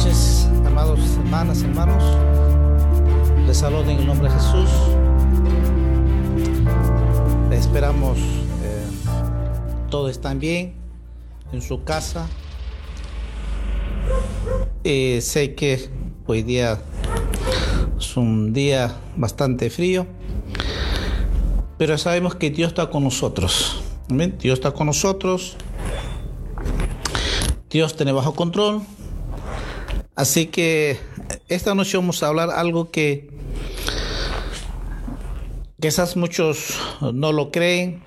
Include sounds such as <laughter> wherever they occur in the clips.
noches, amados hermanas, hermanos. Les saludo en el nombre de Jesús. Esperamos eh, todos están bien en su casa. Eh, sé que hoy día es un día bastante frío, pero sabemos que Dios está con nosotros. Dios está con nosotros. Dios tiene bajo control. Así que esta noche vamos a hablar algo que quizás muchos no lo creen,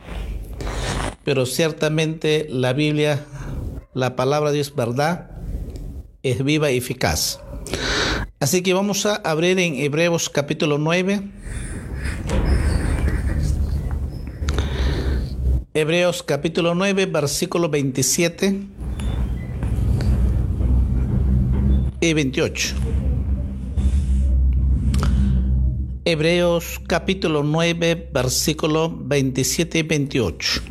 pero ciertamente la Biblia, la palabra de Dios verdad, es viva y eficaz. Así que vamos a abrir en Hebreos capítulo 9. Hebreos capítulo 9, versículo 27 28. Hebreos capítulo 9, versículo 27 y 28.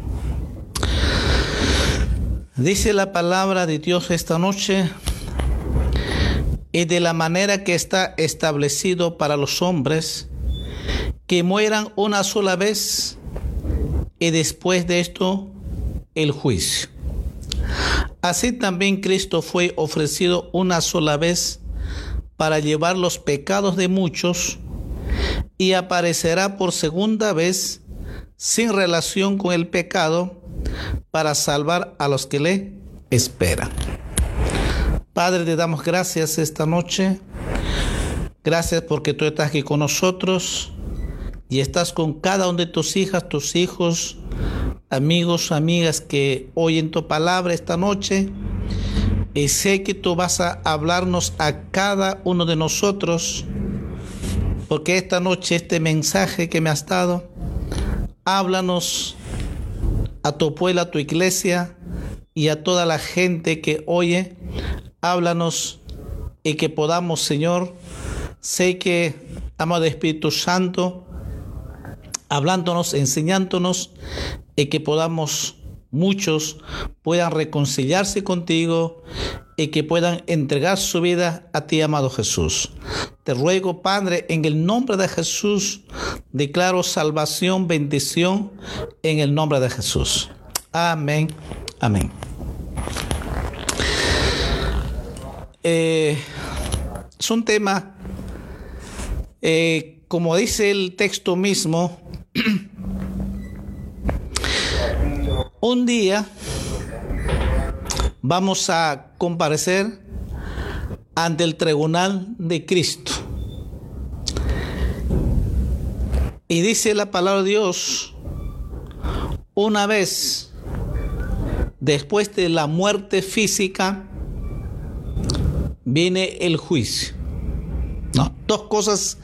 Dice la palabra de Dios esta noche, y de la manera que está establecido para los hombres, que mueran una sola vez y después de esto el juicio. Así también Cristo fue ofrecido una sola vez para llevar los pecados de muchos y aparecerá por segunda vez sin relación con el pecado para salvar a los que le esperan. Padre, te damos gracias esta noche. Gracias porque tú estás aquí con nosotros y estás con cada una de tus hijas, tus hijos, amigos, amigas que oyen tu palabra esta noche. Y sé que tú vas a hablarnos a cada uno de nosotros, porque esta noche este mensaje que me has dado, háblanos a tu pueblo, a tu iglesia y a toda la gente que oye, háblanos y que podamos, Señor, sé que, amado Espíritu Santo, hablándonos, enseñándonos y que podamos muchos puedan reconciliarse contigo y que puedan entregar su vida a ti, amado Jesús. Te ruego, Padre, en el nombre de Jesús, declaro salvación, bendición en el nombre de Jesús. Amén. Amén. Eh, es un tema, eh, como dice el texto mismo, <clears throat> un día vamos a comparecer ante el tribunal de Cristo. Y dice la palabra de Dios, una vez después de la muerte física, viene el juicio. Dos cosas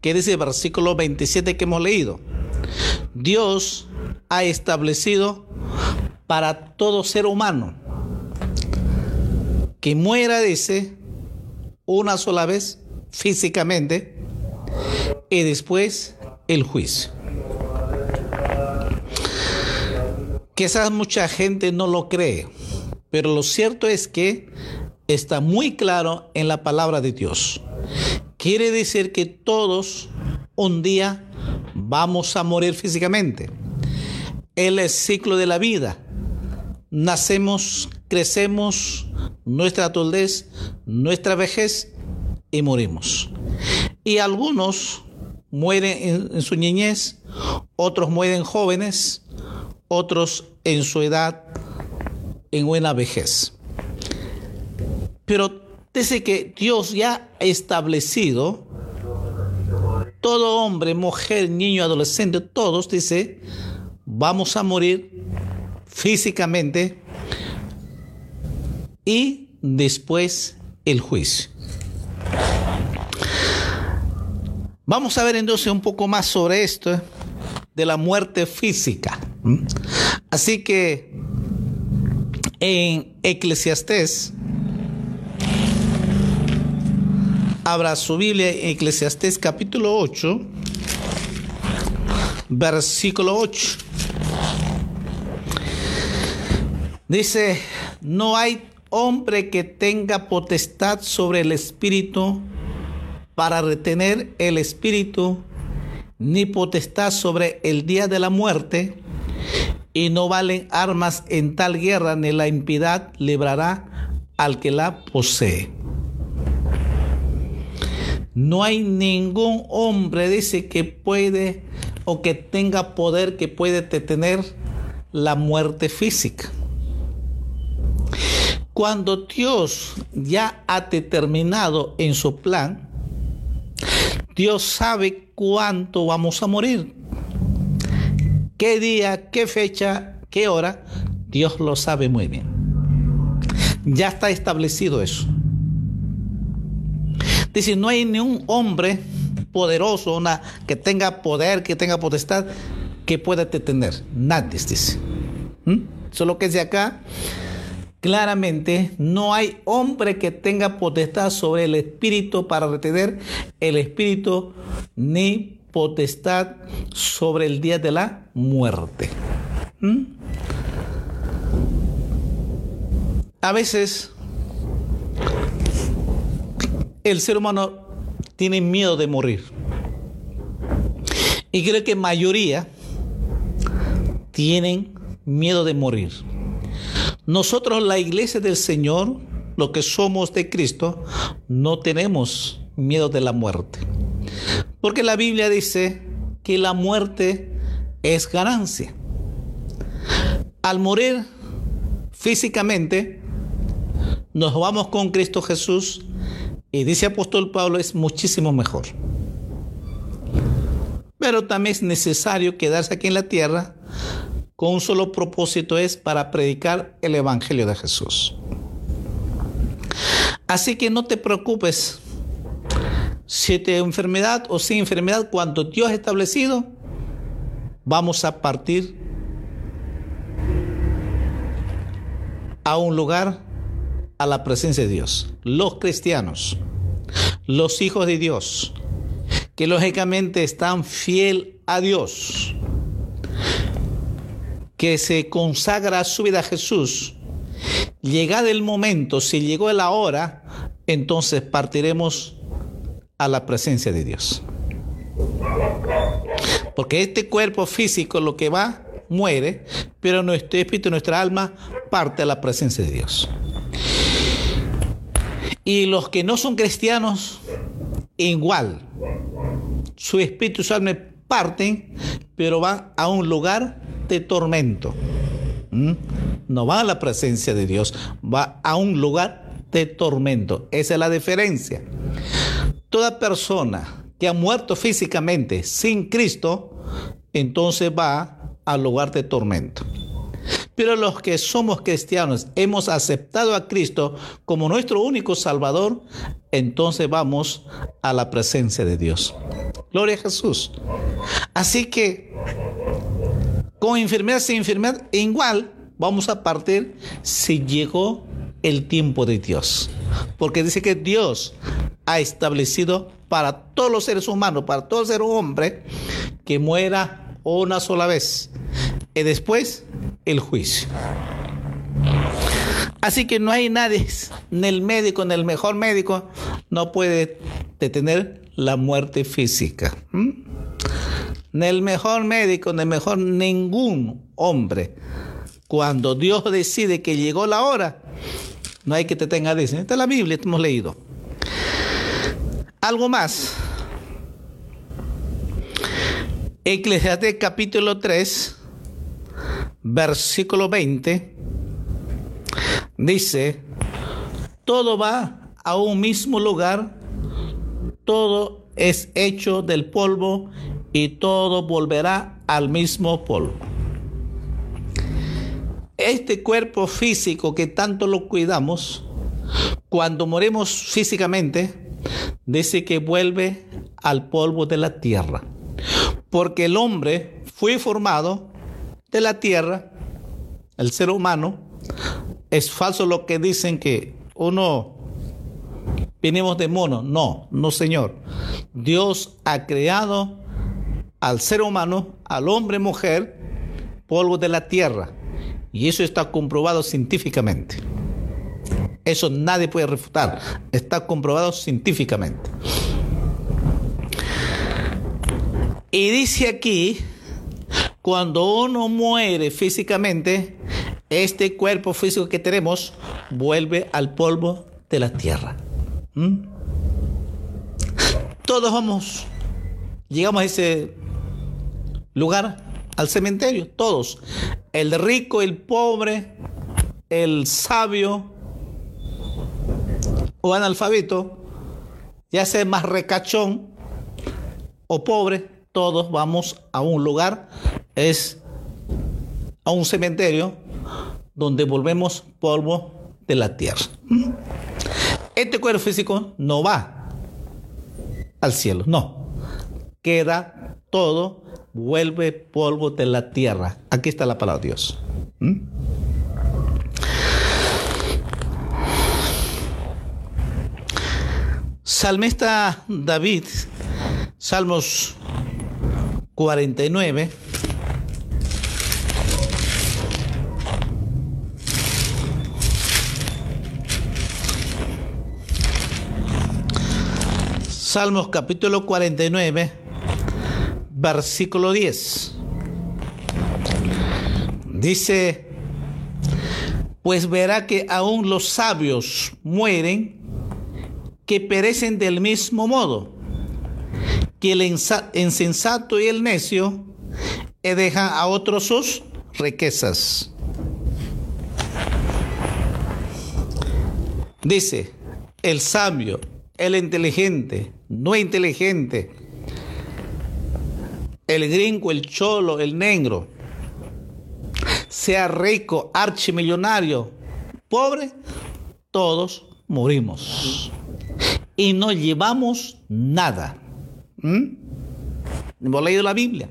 que dice el versículo 27 que hemos leído. Dios ha establecido para todo ser humano que muera, dice, una sola vez físicamente y después el juicio. Quizás mucha gente no lo cree, pero lo cierto es que está muy claro en la palabra de Dios. Quiere decir que todos un día vamos a morir físicamente. El ciclo de la vida. Nacemos, crecemos, nuestra adultez, nuestra vejez y morimos. Y algunos mueren en, su niñez, otros mueren jóvenes, otros en su edad, en buena vejez. Pero dice que Dios ya ha establecido todo hombre, mujer, niño, adolescente, todos, dice, vamos a morir físicamente y después el juicio. Vamos a ver entonces un poco más sobre esto de la muerte física. Así que en Eclesiastés Abra su Biblia en Eclesiastés capítulo 8, versículo 8. Dice, no hay hombre que tenga potestad sobre el espíritu para retener el espíritu, ni potestad sobre el día de la muerte, y no valen armas en tal guerra, ni la impiedad librará al que la posee. No hay ningún hombre, dice, que puede o que tenga poder que puede detener la muerte física. Cuando Dios ya ha determinado en su plan, Dios sabe cuánto vamos a morir. ¿Qué día, qué fecha, qué hora? Dios lo sabe muy bien. Ya está establecido eso. Dice, no hay ni un hombre poderoso, una, que tenga poder, que tenga potestad, que pueda detener. Nadie, dice. ¿Mm? Solo que de acá, claramente, no hay hombre que tenga potestad sobre el espíritu para retener el espíritu, ni potestad sobre el día de la muerte. ¿Mm? A veces el ser humano tiene miedo de morir. Y creo que mayoría tienen miedo de morir. Nosotros, la iglesia del Señor, lo que somos de Cristo, no tenemos miedo de la muerte. Porque la Biblia dice que la muerte es ganancia. Al morir físicamente, nos vamos con Cristo Jesús y dice apóstol Pablo, es muchísimo mejor. Pero también es necesario quedarse aquí en la tierra con un solo propósito, es para predicar el Evangelio de Jesús. Así que no te preocupes si te enfermedad o sin enfermedad, cuando Dios ha establecido, vamos a partir a un lugar a la presencia de Dios. Los cristianos, los hijos de Dios, que lógicamente están fiel a Dios, que se consagra su vida a Jesús, llegado el momento, si llegó la hora, entonces partiremos a la presencia de Dios. Porque este cuerpo físico lo que va, muere, pero nuestro espíritu, nuestra alma parte a la presencia de Dios. Y los que no son cristianos, igual. Su espíritu su alma parten, pero van a un lugar de tormento. ¿Mm? No va a la presencia de Dios, va a un lugar de tormento. Esa es la diferencia. Toda persona que ha muerto físicamente sin Cristo, entonces va al lugar de tormento. Pero los que somos cristianos, hemos aceptado a Cristo como nuestro único Salvador, entonces vamos a la presencia de Dios. Gloria a Jesús. Así que, con enfermedad, sin enfermedad, igual vamos a partir si llegó el tiempo de Dios. Porque dice que Dios ha establecido para todos los seres humanos, para todo ser hombre, que muera una sola vez. Y después el juicio. Así que no hay nadie, ni el médico, ni el mejor médico, no puede detener la muerte física. Ni el mejor médico, ni el mejor ningún hombre. Cuando Dios decide que llegó la hora, no hay que te tenga Esta es la Biblia, hemos leído. Algo más. Eclesiastes capítulo 3 versículo 20, dice, todo va a un mismo lugar, todo es hecho del polvo y todo volverá al mismo polvo. Este cuerpo físico que tanto lo cuidamos, cuando moremos físicamente, dice que vuelve al polvo de la tierra. Porque el hombre fue formado de la tierra, el ser humano, es falso lo que dicen que uno venimos de mono. No, no señor. Dios ha creado al ser humano, al hombre, mujer, polvo de la tierra. Y eso está comprobado científicamente. Eso nadie puede refutar. Está comprobado científicamente. Y dice aquí, cuando uno muere físicamente, este cuerpo físico que tenemos vuelve al polvo de la tierra. ¿Mm? Todos vamos, llegamos a ese lugar, al cementerio, todos. El rico, el pobre, el sabio o analfabeto, ya sea más recachón o pobre, todos vamos a un lugar, es a un cementerio donde volvemos polvo de la tierra. Este cuerpo físico no va al cielo, no. Queda todo, vuelve polvo de la tierra. Aquí está la palabra de Dios. ¿Mm? Salmista David, Salmos 49. Salmos capítulo 49, versículo 10. Dice, pues verá que aún los sabios mueren, que perecen del mismo modo que el insensato y el necio dejan a otros sus riquezas. Dice, el sabio, el inteligente, no inteligente, el gringo, el cholo, el negro, sea rico, archimillonario, pobre, todos morimos. Y no llevamos nada. ¿Mm? Hemos leído la Biblia.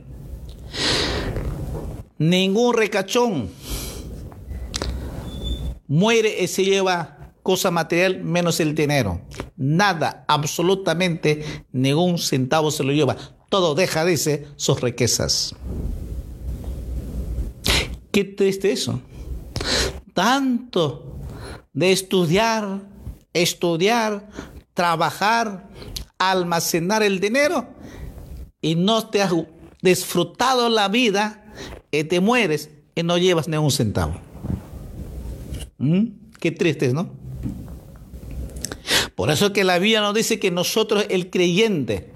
Ningún recachón muere y se lleva cosa material menos el dinero. Nada, absolutamente ningún centavo se lo lleva. Todo deja, dice, sus riquezas. Qué triste eso. Tanto de estudiar, estudiar, trabajar, almacenar el dinero y no te has disfrutado la vida y te mueres y no llevas ni un centavo. ¿Mm? Qué triste, ¿no? Por eso que la Biblia nos dice que nosotros, el creyente,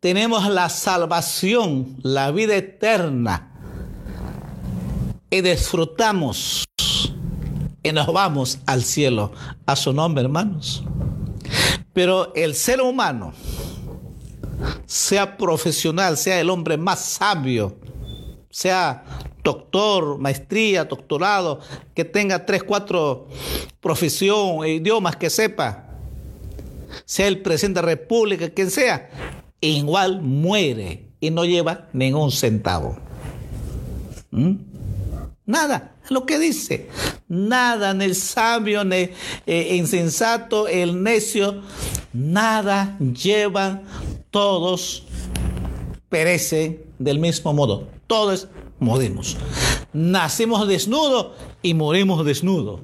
tenemos la salvación, la vida eterna, y disfrutamos y nos vamos al cielo. A su nombre, hermanos. Pero el ser humano, sea profesional, sea el hombre más sabio, sea doctor, maestría, doctorado, que tenga tres, cuatro profesión, idiomas que sepa, sea el presidente de la República, quien sea, igual muere y no lleva ningún centavo. ¿Mm? Nada, lo que dice. Nada, ni el sabio, ni eh, insensato, el necio, nada llevan, todos perecen del mismo modo. Todos morimos. Nacimos desnudos y morimos desnudos.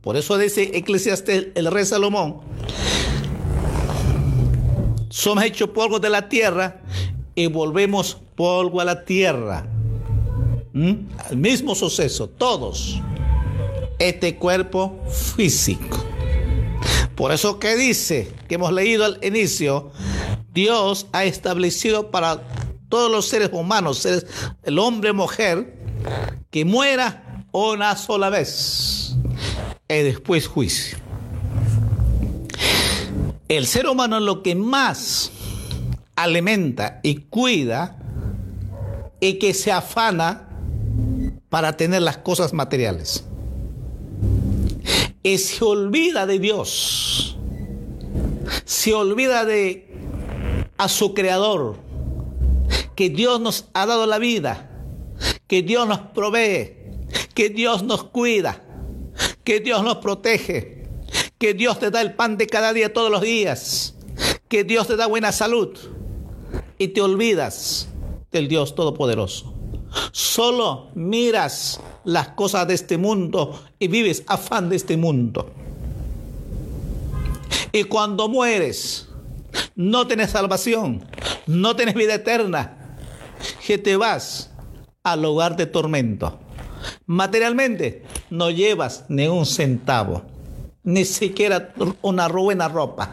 Por eso dice Eclesiastes, el rey Salomón, somos hechos polvo de la tierra y volvemos polvo a la tierra. ¿Mm? El mismo suceso, todos. Este cuerpo físico. Por eso que dice, que hemos leído al inicio, Dios ha establecido para todos los seres humanos, seres, el hombre, mujer, que muera una sola vez y después juicio. El ser humano lo que más alimenta y cuida y que se afana para tener las cosas materiales. Y se olvida de Dios. Se olvida de a su creador. Que Dios nos ha dado la vida. Que Dios nos provee. Que Dios nos cuida. Que Dios nos protege. Que Dios te da el pan de cada día todos los días. Que Dios te da buena salud. Y te olvidas del Dios Todopoderoso. Solo miras las cosas de este mundo y vives afán de este mundo. Y cuando mueres, no tienes salvación, no tienes vida eterna, que te vas al lugar de tormento. Materialmente no llevas ni un centavo, ni siquiera una buena ropa.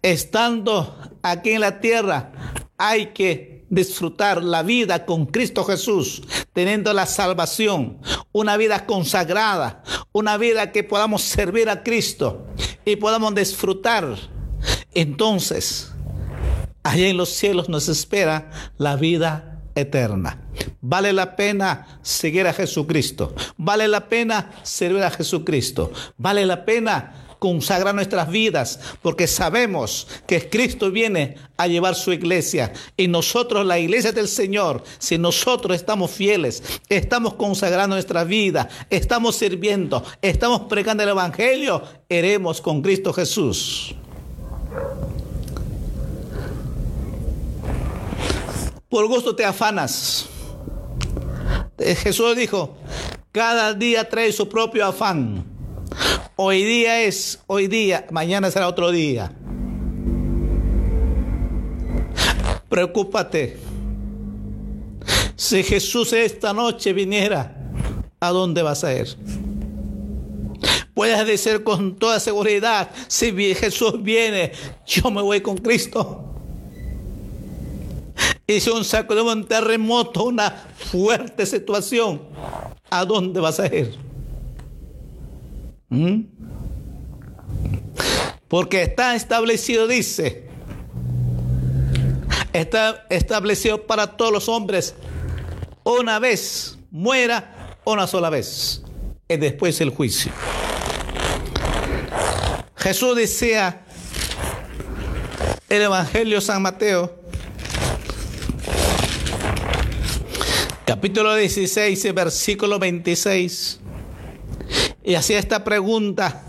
Estando aquí en la tierra hay que disfrutar la vida con Cristo Jesús, teniendo la salvación, una vida consagrada, una vida que podamos servir a Cristo y podamos disfrutar. Entonces, allá en los cielos nos espera la vida eterna. Vale la pena seguir a Jesucristo. Vale la pena servir a Jesucristo. Vale la pena consagrar nuestras vidas porque sabemos que Cristo viene a llevar su iglesia y nosotros, la iglesia del Señor, si nosotros estamos fieles, estamos consagrando nuestra vida, estamos sirviendo, estamos pregando el Evangelio, iremos con Cristo Jesús. Por gusto te afanas. Eh, Jesús dijo, cada día trae su propio afán. Hoy día es hoy día, mañana será otro día. Preocúpate. Si Jesús esta noche viniera, ¿a dónde vas a ir? Puedes decir con toda seguridad, si Jesús viene, yo me voy con Cristo. Si un saco de un terremoto, una fuerte situación, ¿a dónde vas a ir? ¿Mm? Porque está establecido, dice, está establecido para todos los hombres, una vez muera, una sola vez, y después el juicio. Jesús decía, el Evangelio San Mateo, capítulo 16, versículo 26. Y hacía esta pregunta.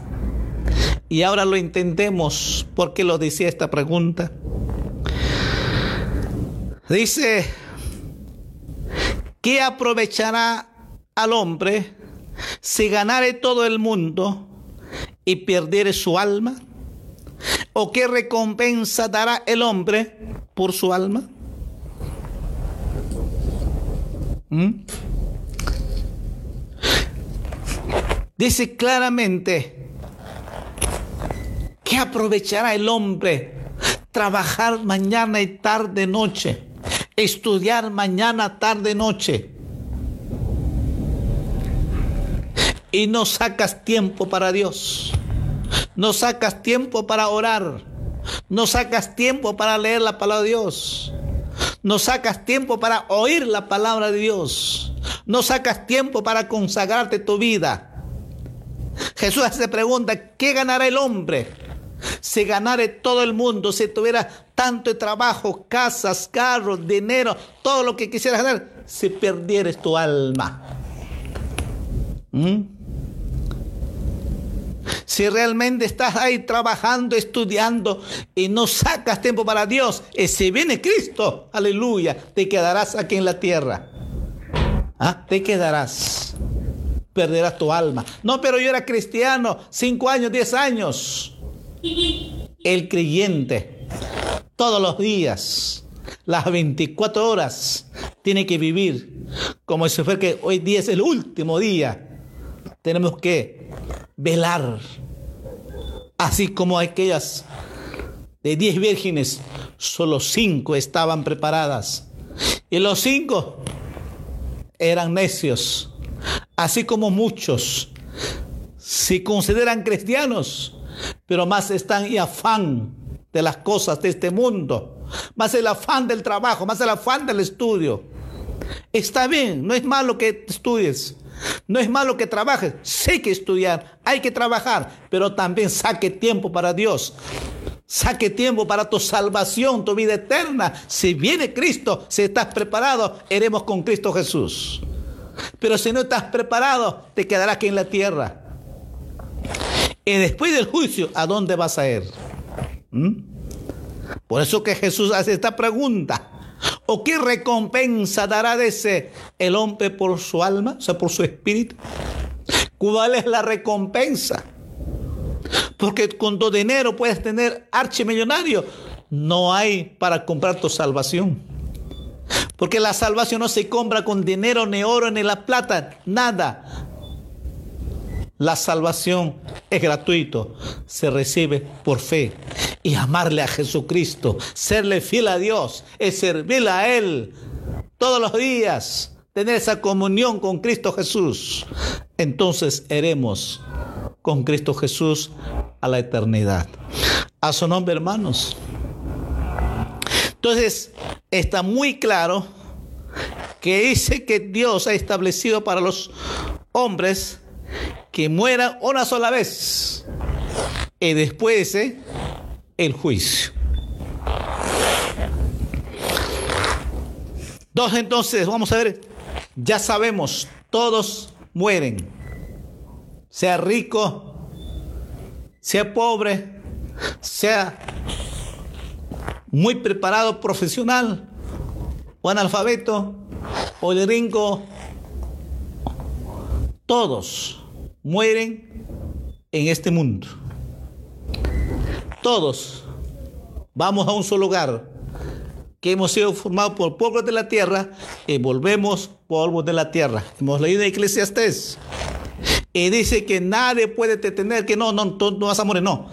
Y ahora lo entendemos por qué lo decía esta pregunta. Dice, ¿qué aprovechará al hombre si ganare todo el mundo y perdiere su alma? ¿O qué recompensa dará el hombre por su alma? ¿Mm? Dice claramente que aprovechará el hombre trabajar mañana y tarde, noche, estudiar mañana, tarde, noche. Y no sacas tiempo para Dios. No sacas tiempo para orar. No sacas tiempo para leer la palabra de Dios. No sacas tiempo para oír la palabra de Dios. No sacas tiempo para consagrarte tu vida. Jesús se pregunta, ¿qué ganará el hombre? Si ganare todo el mundo, si tuviera tanto trabajo, casas, carros, dinero, todo lo que quisieras ganar, si perdieres tu alma. ¿Mm? Si realmente estás ahí trabajando, estudiando y no sacas tiempo para Dios, y si viene Cristo, aleluya, te quedarás aquí en la tierra. ¿Ah? Te quedarás perderás tu alma. No, pero yo era cristiano, cinco años, diez años. El creyente, todos los días, las 24 horas, tiene que vivir como si fuera que hoy día es el último día. Tenemos que velar, así como aquellas de diez vírgenes, solo cinco estaban preparadas. Y los cinco eran necios así como muchos se consideran cristianos, pero más están y afán de las cosas de este mundo, más el afán del trabajo, más el afán del estudio. Está bien, no es malo que estudies, no es malo que trabajes, sí que estudiar, hay que trabajar, pero también saque tiempo para Dios. Saque tiempo para tu salvación, tu vida eterna. Si viene Cristo, si estás preparado, iremos con Cristo Jesús. Pero si no estás preparado, te quedarás aquí en la tierra. Y después del juicio, ¿a dónde vas a ir? ¿Mm? Por eso que Jesús hace esta pregunta. ¿O qué recompensa dará de ese el hombre por su alma, o sea, por su espíritu? ¿Cuál es la recompensa? Porque con tu dinero puedes tener archimillonario. No hay para comprar tu salvación. Porque la salvación no se compra con dinero, ni oro, ni la plata, nada. La salvación es gratuito, se recibe por fe. Y amarle a Jesucristo, serle fiel a Dios, es servirle a Él todos los días, tener esa comunión con Cristo Jesús. Entonces haremos con Cristo Jesús a la eternidad. A su nombre, hermanos. Entonces, está muy claro que dice que Dios ha establecido para los hombres que mueran una sola vez y después ¿eh? El juicio. Dos, entonces, vamos a ver, ya sabemos, todos mueren, sea rico, sea pobre, sea muy preparado profesional o analfabeto o el rinco, todos mueren en este mundo. Todos vamos a un solo lugar, que hemos sido formados por pueblos de la tierra y volvemos polvo de la tierra. Hemos leído en Eclesiastés. Y dice que nadie puede detener, que no, no, tú no vas a morir, no.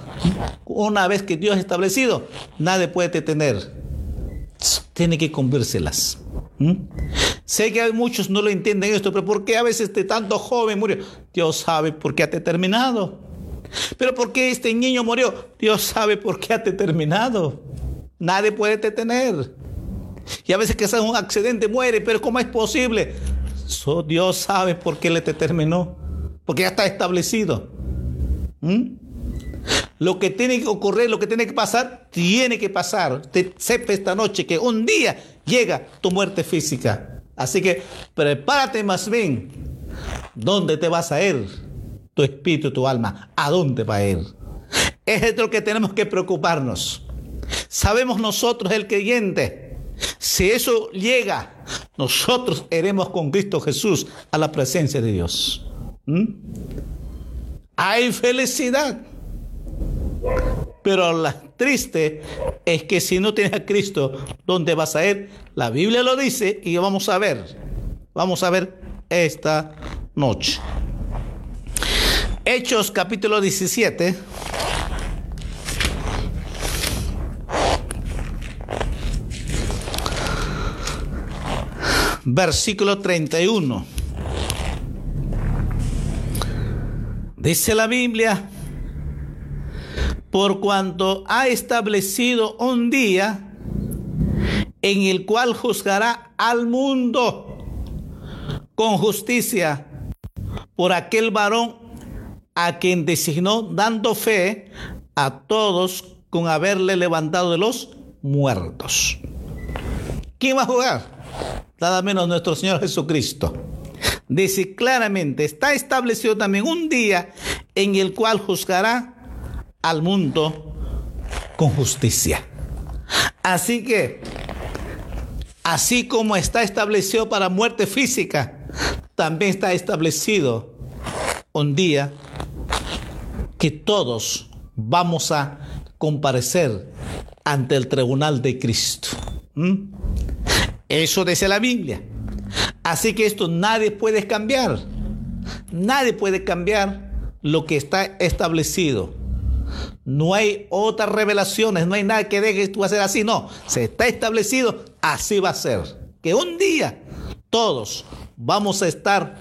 Una vez que Dios ha establecido, nadie puede detener. Tiene que cumplírselas. ¿Mm? Sé que hay muchos no lo entienden esto, pero ¿por qué a veces este tanto joven murió? Dios sabe por qué ha determinado. Pero ¿por qué este niño murió? Dios sabe por qué ha determinado. Nadie puede detener. Y a veces que sea un accidente muere, pero ¿cómo es posible? Dios sabe por qué le determinó. Porque ya está establecido. ¿Mm? Lo que tiene que ocurrir, lo que tiene que pasar, tiene que pasar. Te sepa esta noche que un día llega tu muerte física. Así que prepárate más bien. ¿Dónde te vas a ir? Tu espíritu, tu alma. ¿A dónde va a ir? Es lo que tenemos que preocuparnos. Sabemos nosotros, el creyente, si eso llega, nosotros iremos con Cristo Jesús a la presencia de Dios. ¿Mm? Hay felicidad. Pero la triste es que si no tienes a Cristo, ¿dónde vas a ir? La Biblia lo dice y vamos a ver. Vamos a ver esta noche. Hechos capítulo 17. Versículo 31. Dice la Biblia por cuanto ha establecido un día en el cual juzgará al mundo con justicia por aquel varón a quien designó dando fe a todos con haberle levantado de los muertos. ¿Quién va a jugar? Nada menos nuestro Señor Jesucristo. Dice claramente, está establecido también un día en el cual juzgará al mundo con justicia. Así que, así como está establecido para muerte física, también está establecido un día que todos vamos a comparecer ante el tribunal de Cristo. ¿Mm? Eso dice la Biblia. Así que esto nadie puede cambiar. Nadie puede cambiar lo que está establecido. No hay otras revelaciones, no hay nada que deje tú hacer así, no. Se está establecido, así va a ser. Que un día todos vamos a estar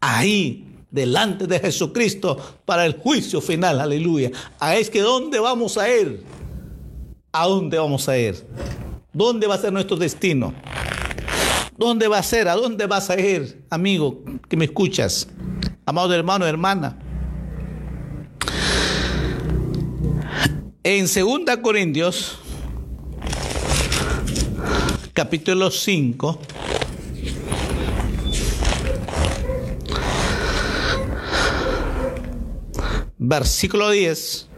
ahí delante de Jesucristo para el juicio final, aleluya. A es que ¿dónde vamos a ir? ¿A dónde vamos a ir? ¿Dónde va a ser nuestro destino? ¿Dónde va a ser? ¿A dónde vas a ir, amigo que me escuchas? Amado hermano, hermana. En 2 Corintios, capítulo 5, versículo 10,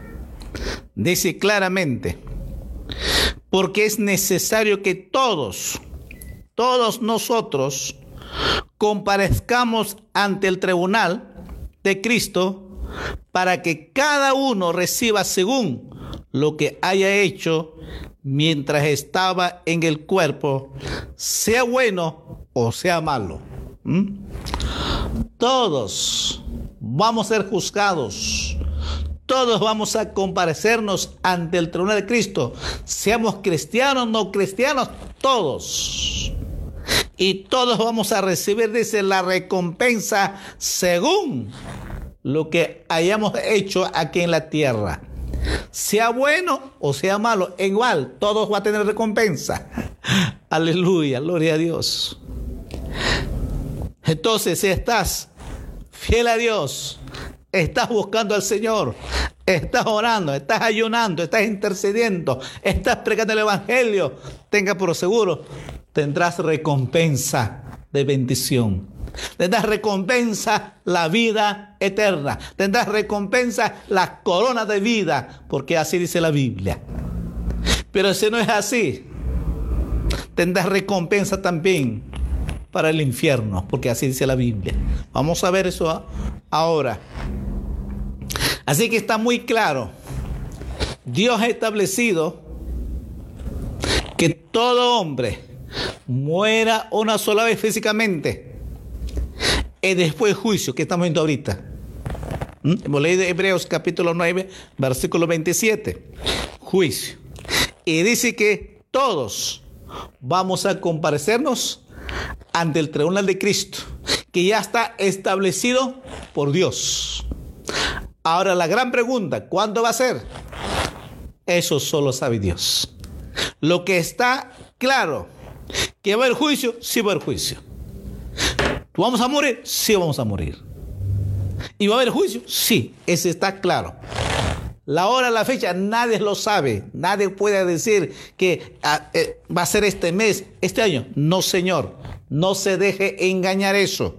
dice claramente, porque es necesario que todos, todos nosotros comparezcamos ante el tribunal de Cristo para que cada uno reciba según lo que haya hecho mientras estaba en el cuerpo, sea bueno o sea malo. ¿Mm? Todos vamos a ser juzgados. Todos vamos a comparecernos ante el tribunal de Cristo. Seamos cristianos, no cristianos, todos. Y todos vamos a recibir, dice, la recompensa según lo que hayamos hecho aquí en la tierra. Sea bueno o sea malo, igual, todos va a tener recompensa. <laughs> Aleluya, gloria a Dios. Entonces, si estás fiel a Dios, estás buscando al Señor, estás orando, estás ayunando, estás intercediendo, estás predicando el Evangelio, tenga por seguro, tendrás recompensa de bendición. Tendrás recompensa la vida eterna. Tendrás recompensa la corona de vida, porque así dice la Biblia. Pero si no es así, tendrás recompensa también para el infierno, porque así dice la Biblia. Vamos a ver eso ahora. Así que está muy claro. Dios ha establecido que todo hombre muera una sola vez físicamente y después juicio, que estamos viendo ahorita. ¿Mm? Hemos leído Hebreos capítulo 9, versículo 27. Juicio. Y dice que todos vamos a comparecernos ante el tribunal de Cristo, que ya está establecido por Dios. Ahora la gran pregunta, ¿cuándo va a ser? Eso solo sabe Dios. Lo que está claro, que va haber juicio, sí va haber juicio. ¿Vamos a morir? Sí vamos a morir. ¿Y va a haber juicio? Sí, ese está claro. La hora, la fecha, nadie lo sabe. Nadie puede decir que ah, eh, va a ser este mes, este año. No, Señor. No se deje engañar eso.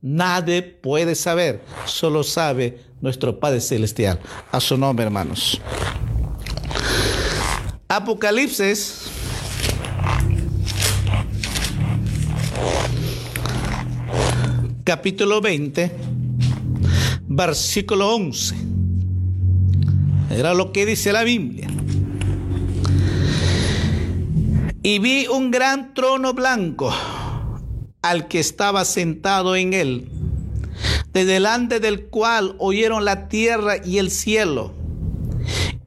Nadie puede saber. Solo sabe nuestro Padre Celestial. A su nombre, hermanos. Apocalipsis. Capítulo 20, versículo 11. Era lo que dice la Biblia. Y vi un gran trono blanco al que estaba sentado en él, de delante del cual oyeron la tierra y el cielo,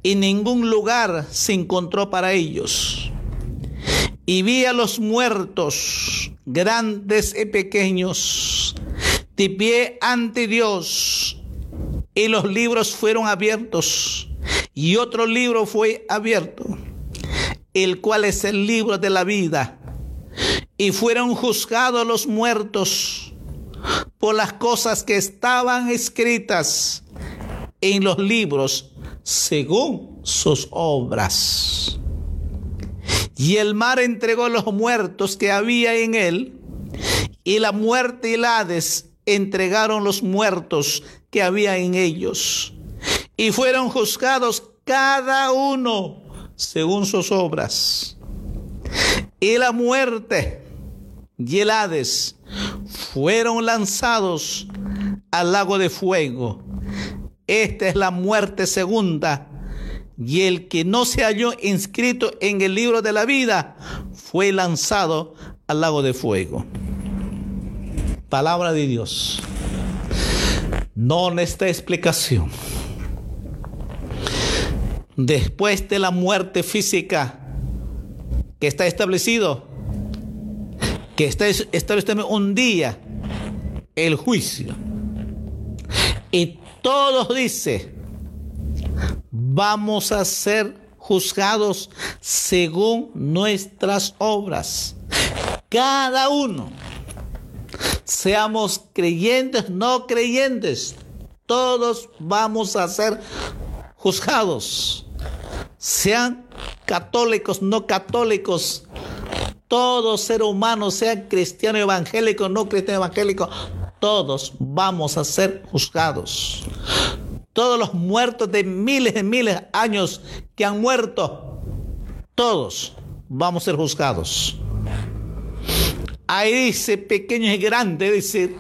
y ningún lugar se encontró para ellos. Y vi a los muertos, grandes y pequeños, de pie ante Dios, y los libros fueron abiertos y otro libro fue abierto, el cual es el libro de la vida. Y fueron juzgados los muertos por las cosas que estaban escritas en los libros según sus obras. Y el mar entregó los muertos que había en él, y la muerte y el Hades entregaron los muertos que había en ellos y fueron juzgados cada uno según sus obras. Y la muerte y el Hades fueron lanzados al lago de fuego. Esta es la muerte segunda. Y el que no se halló inscrito en el libro de la vida fue lanzado al lago de fuego. Palabra de Dios. No necesita explicación después de la muerte física que está establecido, que está establecido un día, el juicio. Y todos dice, vamos a ser juzgados según nuestras obras. Cada uno, seamos creyentes, no creyentes, todos vamos a ser juzgados sean católicos, no católicos, todo ser humano, sea cristiano evangélico, no cristiano evangélico, todos vamos a ser juzgados. Todos los muertos de miles y miles de años que han muerto, todos vamos a ser juzgados. Ahí dice pequeño y grande, dice,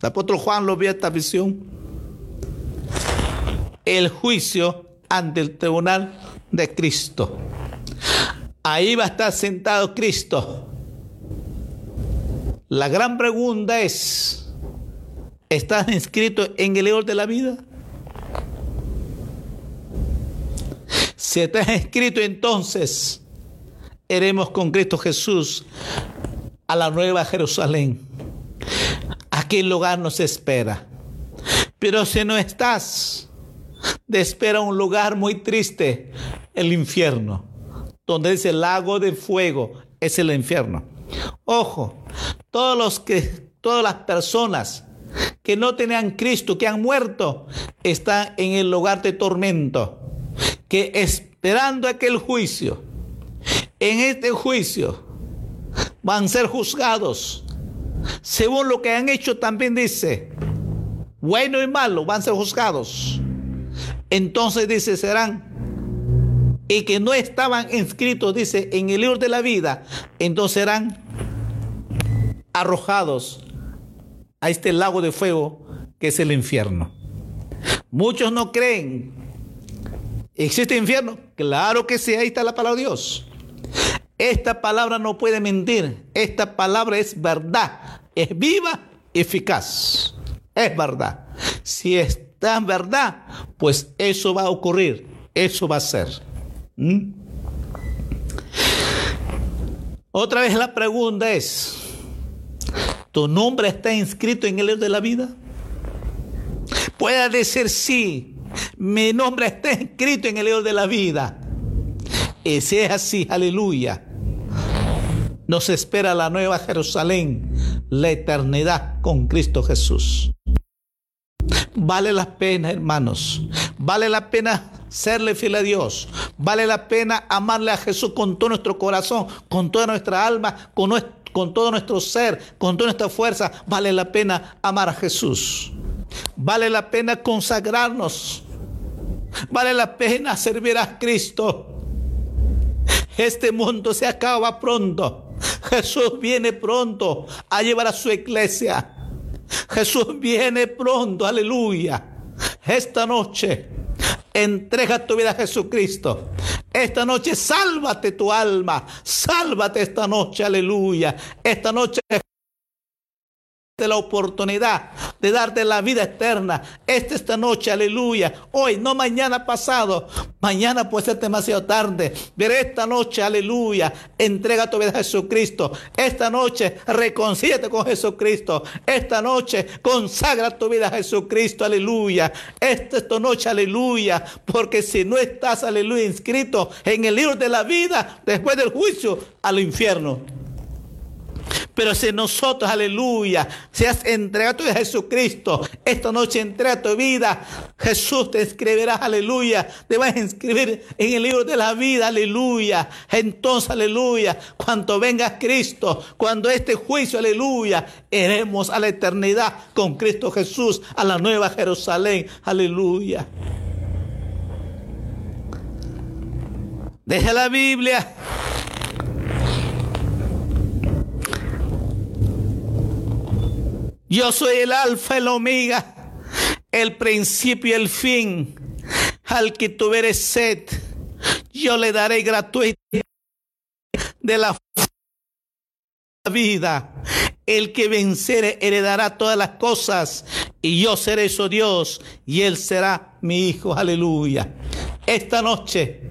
el apóstol Juan lo vio esta visión. el juicio ante el tribunal de Cristo. Ahí va a estar sentado Cristo. La gran pregunta es, ¿estás inscrito en el libro de la vida? Si estás inscrito entonces, iremos con Cristo Jesús a la nueva Jerusalén. Aquel lugar nos espera. Pero si no estás, te espera un lugar muy triste, el infierno, donde dice lago de fuego, es el infierno. Ojo, todos los que, todas las personas que no tenían Cristo, que han muerto, están en el lugar de tormento, que esperando aquel juicio. En este juicio van a ser juzgados según lo que han hecho también dice, bueno y malo van a ser juzgados. Entonces dice, serán y que no estaban inscritos, dice, en el libro de la vida, entonces serán arrojados a este lago de fuego que es el infierno. Muchos no creen. ¿Existe infierno? Claro que sí, ahí está la palabra de Dios. Esta palabra no puede mentir. Esta palabra es verdad. Es viva, eficaz. Es verdad. Si está en verdad, pues eso va a ocurrir. Eso va a ser. ¿Mm? Otra vez la pregunta es, ¿Tu nombre está inscrito en el libro de la vida? Puede decir sí, mi nombre está inscrito en el libro de la vida. Y si es así, aleluya, nos espera la nueva Jerusalén, la eternidad con Cristo Jesús. Vale la pena, hermanos. Vale la pena serle fiel a Dios. Vale la pena amarle a Jesús con todo nuestro corazón, con toda nuestra alma, con con todo nuestro ser, con toda nuestra fuerza, vale la pena amar a Jesús. Vale la pena consagrarnos. Vale la pena servir a Cristo. Este mundo se acaba pronto. Jesús viene pronto a llevar a su iglesia. Jesús viene pronto, aleluya. Esta noche entrega tu vida a Jesucristo. Esta noche sálvate tu alma, sálvate esta noche, aleluya. Esta noche la oportunidad de darte la vida eterna. Esta esta noche, aleluya. Hoy, no mañana pasado. Mañana puede ser demasiado tarde. Pero esta noche, aleluya. Entrega tu vida a Jesucristo. Esta noche, reconcíliate con Jesucristo. Esta noche, consagra tu vida a Jesucristo. Aleluya. Esta esta noche, aleluya. Porque si no estás, aleluya, inscrito en el libro de la vida, después del juicio, al infierno. Pero si nosotros, aleluya, si has entregado a Jesucristo, esta noche entrega tu vida, Jesús te escribirá, aleluya, te vas a inscribir en el libro de la vida, aleluya. Entonces, aleluya, cuando venga Cristo, cuando este juicio, aleluya, iremos a la eternidad con Cristo Jesús, a la nueva Jerusalén, aleluya. Deja la Biblia. Yo soy el alfa y el omega, el principio y el fin. Al que tuviere sed, yo le daré gratuito de la vida. El que vencere heredará todas las cosas y yo seré su Dios y él será mi hijo. Aleluya. Esta noche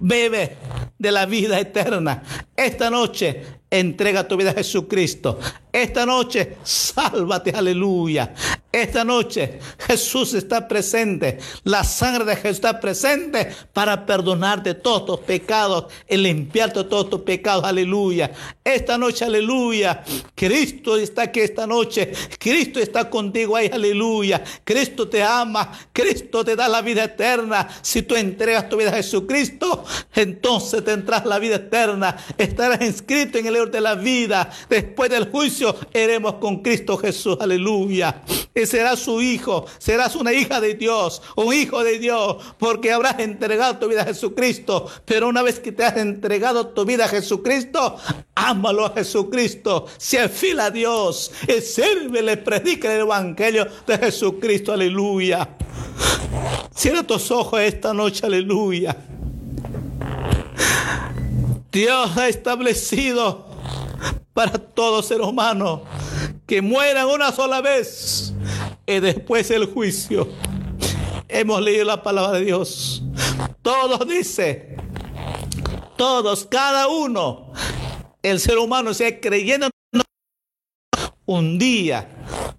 bebe de la vida eterna. Esta noche Entrega tu vida a Jesucristo. Esta noche, sálvate, aleluya. Esta noche Jesús está presente. La sangre de Jesús está presente para perdonarte todos tus pecados y limpiarte todos tus pecados. Aleluya. Esta noche, aleluya. Cristo está aquí esta noche. Cristo está contigo ahí. Aleluya. Cristo te ama. Cristo te da la vida eterna. Si tú entregas tu vida a Jesucristo, entonces tendrás la vida eterna. Estarás inscrito en el de la vida después del juicio juicio iremos con Cristo Jesús, aleluya. Y serás su hijo, serás una hija de Dios, un hijo de Dios, porque habrás entregado tu vida a Jesucristo. Pero una vez que te has entregado tu vida a Jesucristo, ámalo a Jesucristo, se fila a Dios, y sírvele, predica el Evangelio de Jesucristo, aleluya. Cierra tus ojos esta noche, aleluya. Dios ha establecido para todo ser humano que mueran una sola vez y después el juicio. Hemos leído la palabra de Dios. Todos dice, todos, cada uno, el ser humano sea creyendo un día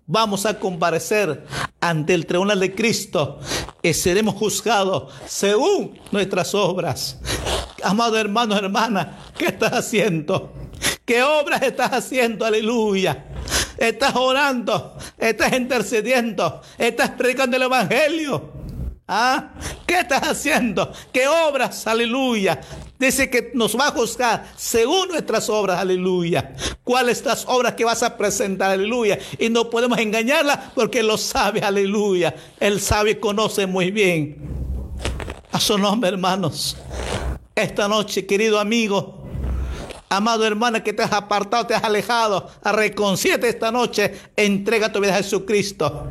vamos a comparecer ante el tribunal de Cristo y seremos juzgados según nuestras obras. Amado hermano, hermana, ¿qué estás haciendo? ¿Qué obras estás haciendo? Aleluya. Estás orando, estás intercediendo, estás predicando el Evangelio. ¿Ah? ¿Qué estás haciendo? ¿Qué obras? Aleluya. Dice que nos va a juzgar según nuestras obras, aleluya. ¿Cuáles las obras que vas a presentar, aleluya? Y no podemos engañarla porque lo sabe, aleluya. Él sabe y conoce muy bien. A su nombre, hermanos. Esta noche, querido amigo, amado hermano que te has apartado, te has alejado, reconcíate esta noche, entrega tu vida a Jesucristo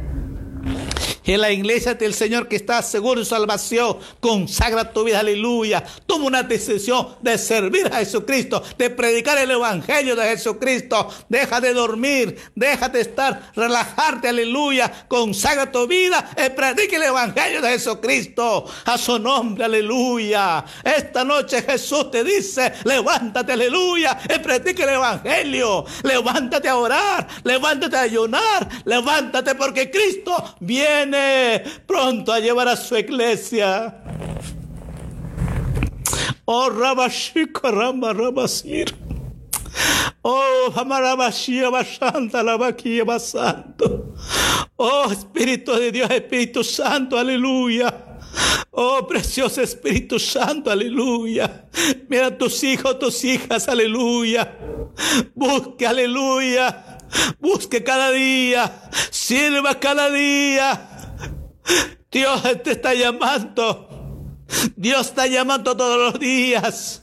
en la iglesia del Señor que está seguro de salvación, consagra tu vida, aleluya. Toma una decisión de servir a Jesucristo, de predicar el Evangelio de Jesucristo. Deja de dormir, deja de estar, relajarte, aleluya. Consagra tu vida y predica el Evangelio de Jesucristo. A su nombre, aleluya. Esta noche Jesús te dice, levántate, aleluya, y predica el Evangelio. Levántate a orar, levántate a ayunar, levántate porque Cristo viene pronto a llevar a su iglesia. Oh, Rabashiko, Rama, Rabasir. Oh, Amarabashia, Bashanta, Labaquia, Santo. Oh, Espíritu de Dios, Espíritu Santo, aleluya. Oh, precioso Espíritu Santo, aleluya. Mira tus hijos, tus hijas, aleluya. Busque, aleluya. Busque cada día. Sirva cada día. Dios te está llamando. Dios está llamando todos los días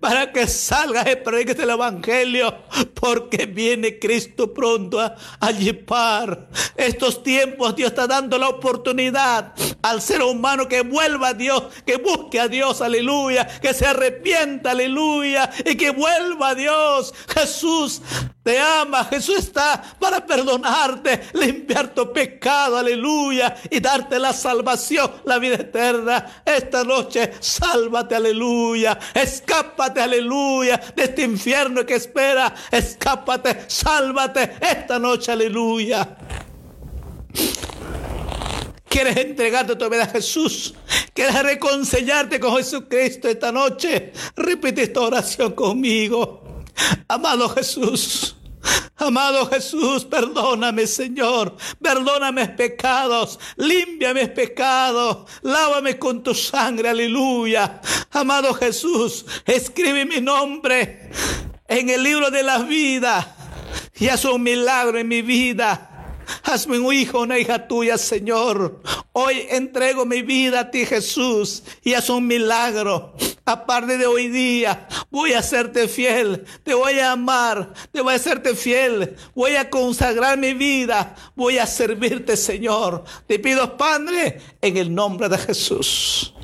para que salgas y prediques el Evangelio, porque viene Cristo pronto a, a llevar. Estos tiempos Dios está dando la oportunidad al ser humano que vuelva a Dios, que busque a Dios, aleluya, que se arrepienta, aleluya, y que vuelva a Dios. Jesús te ama, Jesús está para perdonarte, limpiar tu pecado, aleluya, y darte la salvación, la vida eterna. Esta noche, sálvate, aleluya, escápate, aleluya, de este infierno que espera, escápate, sálvate esta noche, aleluya. ¿Quieres entregarte tu vida a Jesús? ¿Quieres reconciliarte con Jesucristo esta noche? Repite esta oración conmigo. Amado Jesús. Amado Jesús, perdóname, Señor. Perdóname mis pecados. Limpia mis pecados. Lávame con tu sangre. Aleluya. Amado Jesús, escribe mi nombre en el libro de la vida. Y haz un milagro en mi vida. Hazme un hijo, una hija tuya, Señor. Hoy entrego mi vida a ti, Jesús, y haz un milagro. A partir de hoy día voy a serte fiel, te voy a amar, te voy a hacerte fiel, voy a consagrar mi vida, voy a servirte, Señor. Te pido, Padre, en el nombre de Jesús.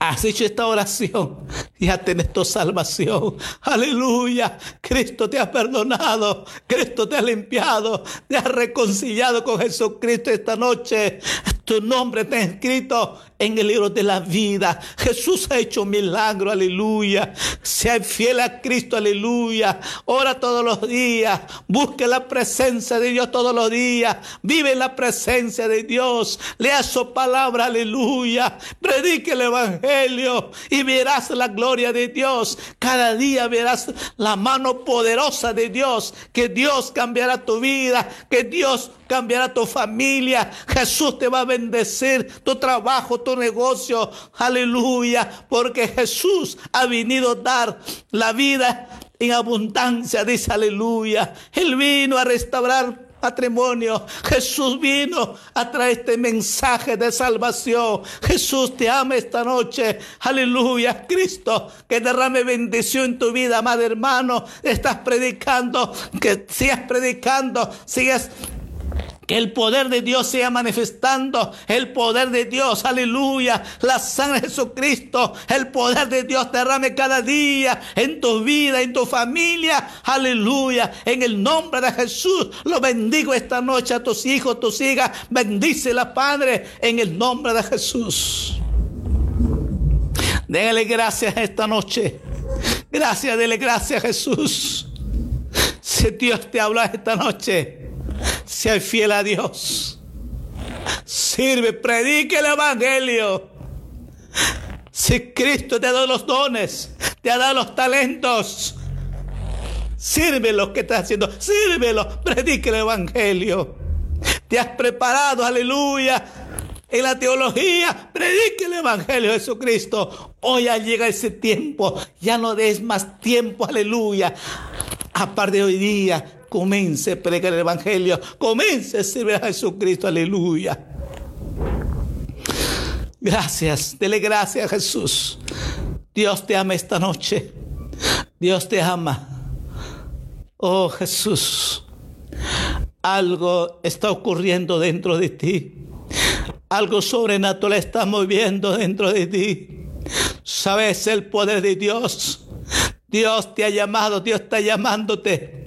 Has hecho esta oración, ya tienes tu salvación. Aleluya. Cristo te ha perdonado, Cristo te ha limpiado, te ha reconciliado con Jesucristo esta noche. Tu nombre está escrito en el libro de la vida. Jesús ha hecho un milagro, aleluya. Sea fiel a Cristo, aleluya. Ora todos los días. Busque la presencia de Dios todos los días. Vive en la presencia de Dios. Lea su palabra, aleluya. Predique el Evangelio y verás la gloria de Dios. Cada día verás la mano poderosa de Dios. Que Dios cambiará tu vida. Que Dios cambiará tu familia. Jesús te va a bendecir tu trabajo, tu negocio. Aleluya. Porque Jesús ha venido a dar la vida en abundancia, dice aleluya. Él vino a restaurar matrimonio. Jesús vino a traer este mensaje de salvación. Jesús te ama esta noche. Aleluya. Cristo, que derrame bendición en tu vida, amado hermano. Estás predicando, que sigas predicando, sigas que el poder de Dios sea manifestando. El poder de Dios, aleluya. La sangre de Jesucristo. El poder de Dios derrame cada día en tu vida, en tu familia. Aleluya. En el nombre de Jesús. Lo bendigo esta noche a tus hijos, tus hijas. Bendícela, Padre, en el nombre de Jesús. Dele gracias esta noche. Gracias, dele gracias Jesús. Si Dios te habla esta noche. Sea fiel a Dios. Sirve, predique el Evangelio. Si Cristo te ha dado los dones, te ha dado los talentos, sirve lo que estás haciendo, sírvelo, predique el Evangelio. Te has preparado, aleluya, en la teología, predique el Evangelio de Jesucristo. Hoy ya llega ese tiempo, ya no des más tiempo, aleluya. A partir de hoy día, Comience a predicar el Evangelio. Comience a servir a Jesucristo. Aleluya. Gracias. Dele gracias a Jesús. Dios te ama esta noche. Dios te ama. Oh Jesús. Algo está ocurriendo dentro de ti. Algo sobrenatural está moviendo dentro de ti. Sabes el poder de Dios. Dios te ha llamado, Dios está llamándote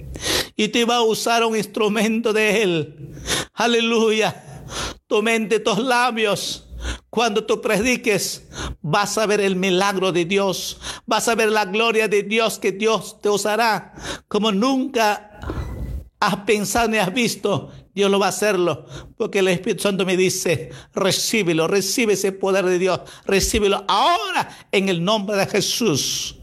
y te va a usar un instrumento de Él. Aleluya. Tu mente, tus labios. Cuando tú prediques, vas a ver el milagro de Dios. Vas a ver la gloria de Dios que Dios te usará como nunca has pensado ni has visto. Dios lo va a hacerlo. Porque el Espíritu Santo me dice, recíbelo, recibe ese poder de Dios. Recíbelo ahora en el nombre de Jesús.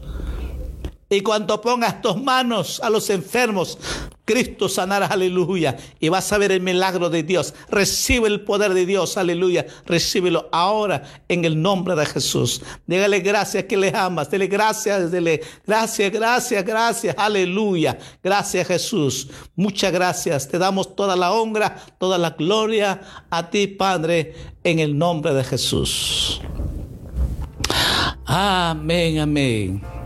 Y cuando pongas tus manos a los enfermos, Cristo sanará, aleluya. Y vas a ver el milagro de Dios. Recibe el poder de Dios, aleluya. Recíbelo ahora en el nombre de Jesús. Dígale gracias que le amas. Dele gracias, dele gracias, gracias, gracias, aleluya. Gracias Jesús. Muchas gracias. Te damos toda la honra, toda la gloria a ti, Padre, en el nombre de Jesús. Amén, amén.